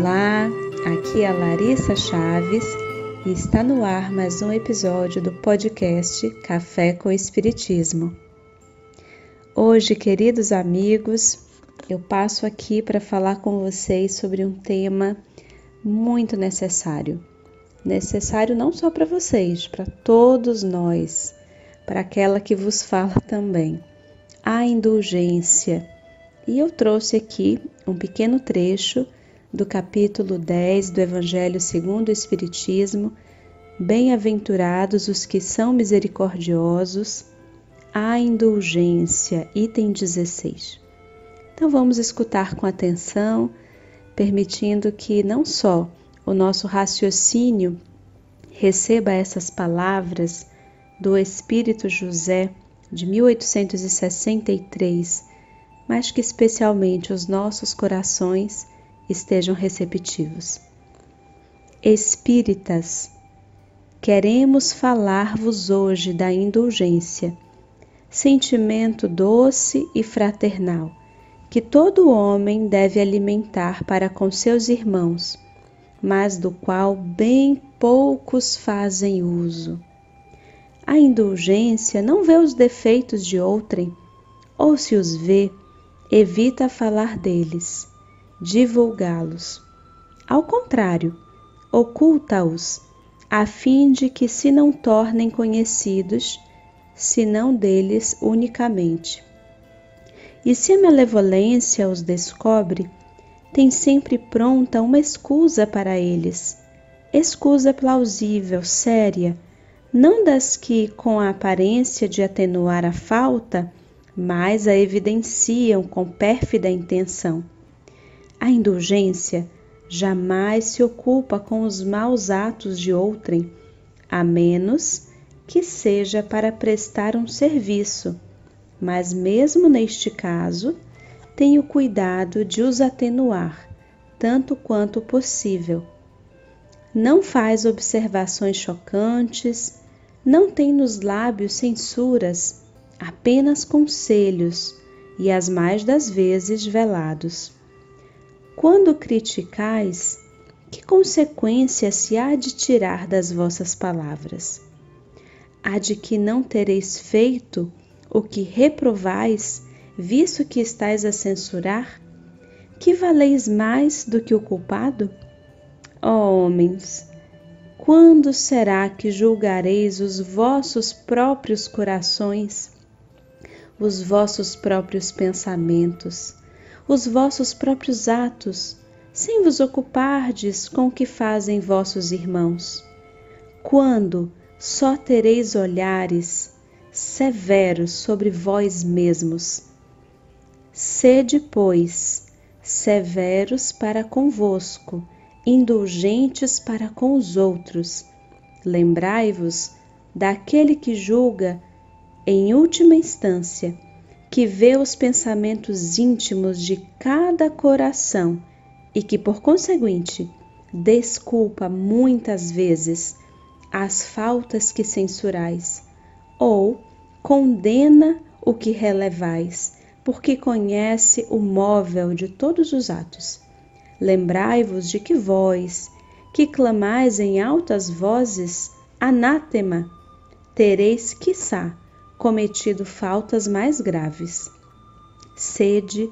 Olá, aqui é a Larissa Chaves e está no ar mais um episódio do podcast Café com Espiritismo. Hoje, queridos amigos, eu passo aqui para falar com vocês sobre um tema muito necessário. Necessário não só para vocês, para todos nós, para aquela que vos fala também. A indulgência. E eu trouxe aqui um pequeno trecho do capítulo 10 do Evangelho segundo o Espiritismo, Bem-aventurados os que são misericordiosos, a indulgência, item 16. Então vamos escutar com atenção, permitindo que não só o nosso raciocínio receba essas palavras do Espírito José de 1863, mas que especialmente os nossos corações estejam receptivos. Espíritas, queremos falar-vos hoje da indulgência, sentimento doce e fraternal que todo homem deve alimentar para com seus irmãos, mas do qual bem poucos fazem uso. A indulgência não vê os defeitos de outrem, ou se os vê, evita falar deles divulgá-los. Ao contrário, oculta-os, a fim de que se não tornem conhecidos, senão deles unicamente. E se a malevolência os descobre, tem sempre pronta uma escusa para eles, escusa plausível, séria, não das que, com a aparência de atenuar a falta, mas a evidenciam com pérfida intenção. A indulgência jamais se ocupa com os maus atos de outrem, a menos que seja para prestar um serviço, mas mesmo neste caso, tem o cuidado de os atenuar, tanto quanto possível. Não faz observações chocantes, não tem nos lábios censuras, apenas conselhos, e as mais das vezes velados. Quando criticais, que consequência se há de tirar das vossas palavras? Há de que não tereis feito o que reprovais, visto que estáis a censurar? Que valeis mais do que o culpado? Ó homens, quando será que julgareis os vossos próprios corações, os vossos próprios pensamentos? Os vossos próprios atos, sem vos ocupardes com o que fazem vossos irmãos. Quando só tereis olhares severos sobre vós mesmos. Sede, pois, severos para convosco, indulgentes para com os outros. Lembrai-vos daquele que julga, em última instância, que vê os pensamentos íntimos de cada coração e que, por conseguinte, desculpa muitas vezes as faltas que censurais, ou condena o que relevais, porque conhece o móvel de todos os atos. Lembrai-vos de que vós, que clamais em altas vozes, anátema, tereis, quiçá, cometido faltas mais graves. Sede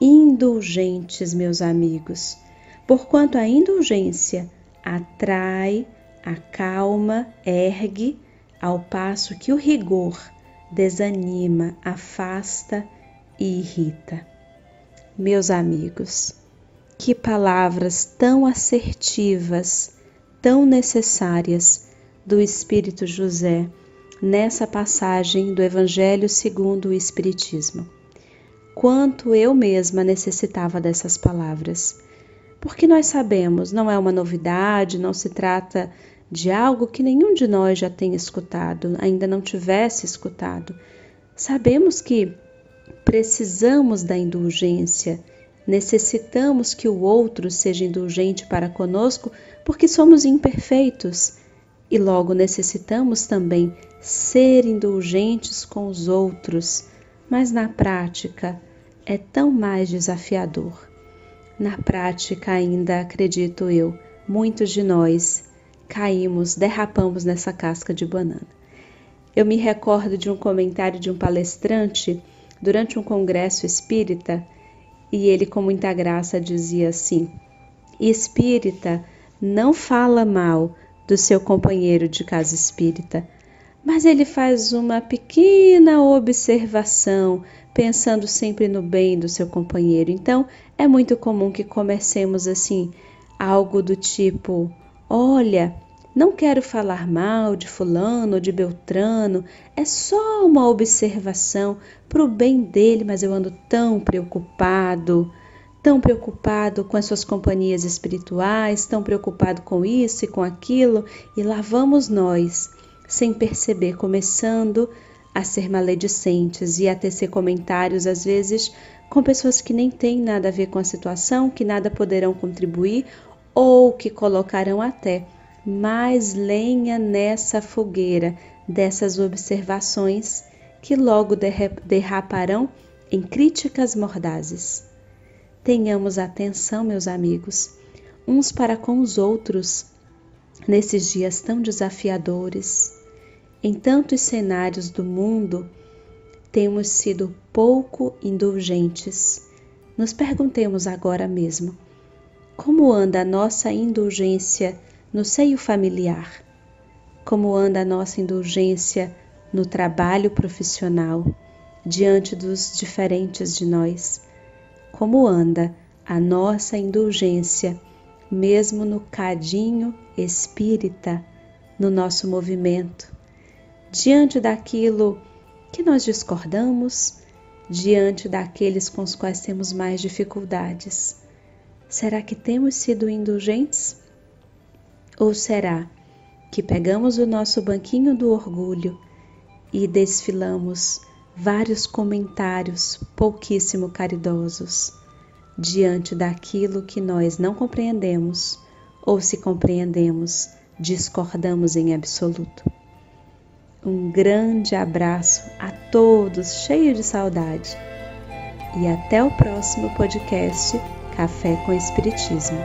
indulgentes, meus amigos, porquanto a indulgência atrai, acalma, ergue, ao passo que o rigor desanima, afasta e irrita. Meus amigos, que palavras tão assertivas, tão necessárias do Espírito José nessa passagem do Evangelho segundo o Espiritismo. Quanto eu mesma necessitava dessas palavras. Porque nós sabemos, não é uma novidade, não se trata de algo que nenhum de nós já tenha escutado, ainda não tivesse escutado. Sabemos que precisamos da indulgência, necessitamos que o outro seja indulgente para conosco, porque somos imperfeitos e logo necessitamos também ser indulgentes com os outros, mas na prática é tão mais desafiador. Na prática, ainda acredito eu, muitos de nós caímos, derrapamos nessa casca de banana. Eu me recordo de um comentário de um palestrante durante um congresso espírita e ele, com muita graça, dizia assim: Espírita não fala mal do seu companheiro de casa espírita, mas ele faz uma pequena observação, pensando sempre no bem do seu companheiro. Então, é muito comum que comecemos assim, algo do tipo: Olha, não quero falar mal de Fulano ou de Beltrano, é só uma observação para o bem dele, mas eu ando tão preocupado, tão preocupado com as suas companhias espirituais, tão preocupado com isso e com aquilo, e lá vamos nós, sem perceber, começando a ser maledicentes e a tecer comentários, às vezes, com pessoas que nem têm nada a ver com a situação, que nada poderão contribuir ou que colocarão até mais lenha nessa fogueira dessas observações que logo derraparão em críticas mordazes. Tenhamos atenção, meus amigos, uns para com os outros, nesses dias tão desafiadores. Em tantos cenários do mundo, temos sido pouco indulgentes. Nos perguntemos agora mesmo: como anda a nossa indulgência no seio familiar? Como anda a nossa indulgência no trabalho profissional, diante dos diferentes de nós? Como anda a nossa indulgência, mesmo no cadinho espírita, no nosso movimento, diante daquilo que nós discordamos, diante daqueles com os quais temos mais dificuldades? Será que temos sido indulgentes? Ou será que pegamos o nosso banquinho do orgulho e desfilamos vários comentários pouquíssimo caridosos diante daquilo que nós não compreendemos ou, se compreendemos, discordamos em absoluto? Um grande abraço a todos, cheio de saudade. E até o próximo podcast Café com Espiritismo.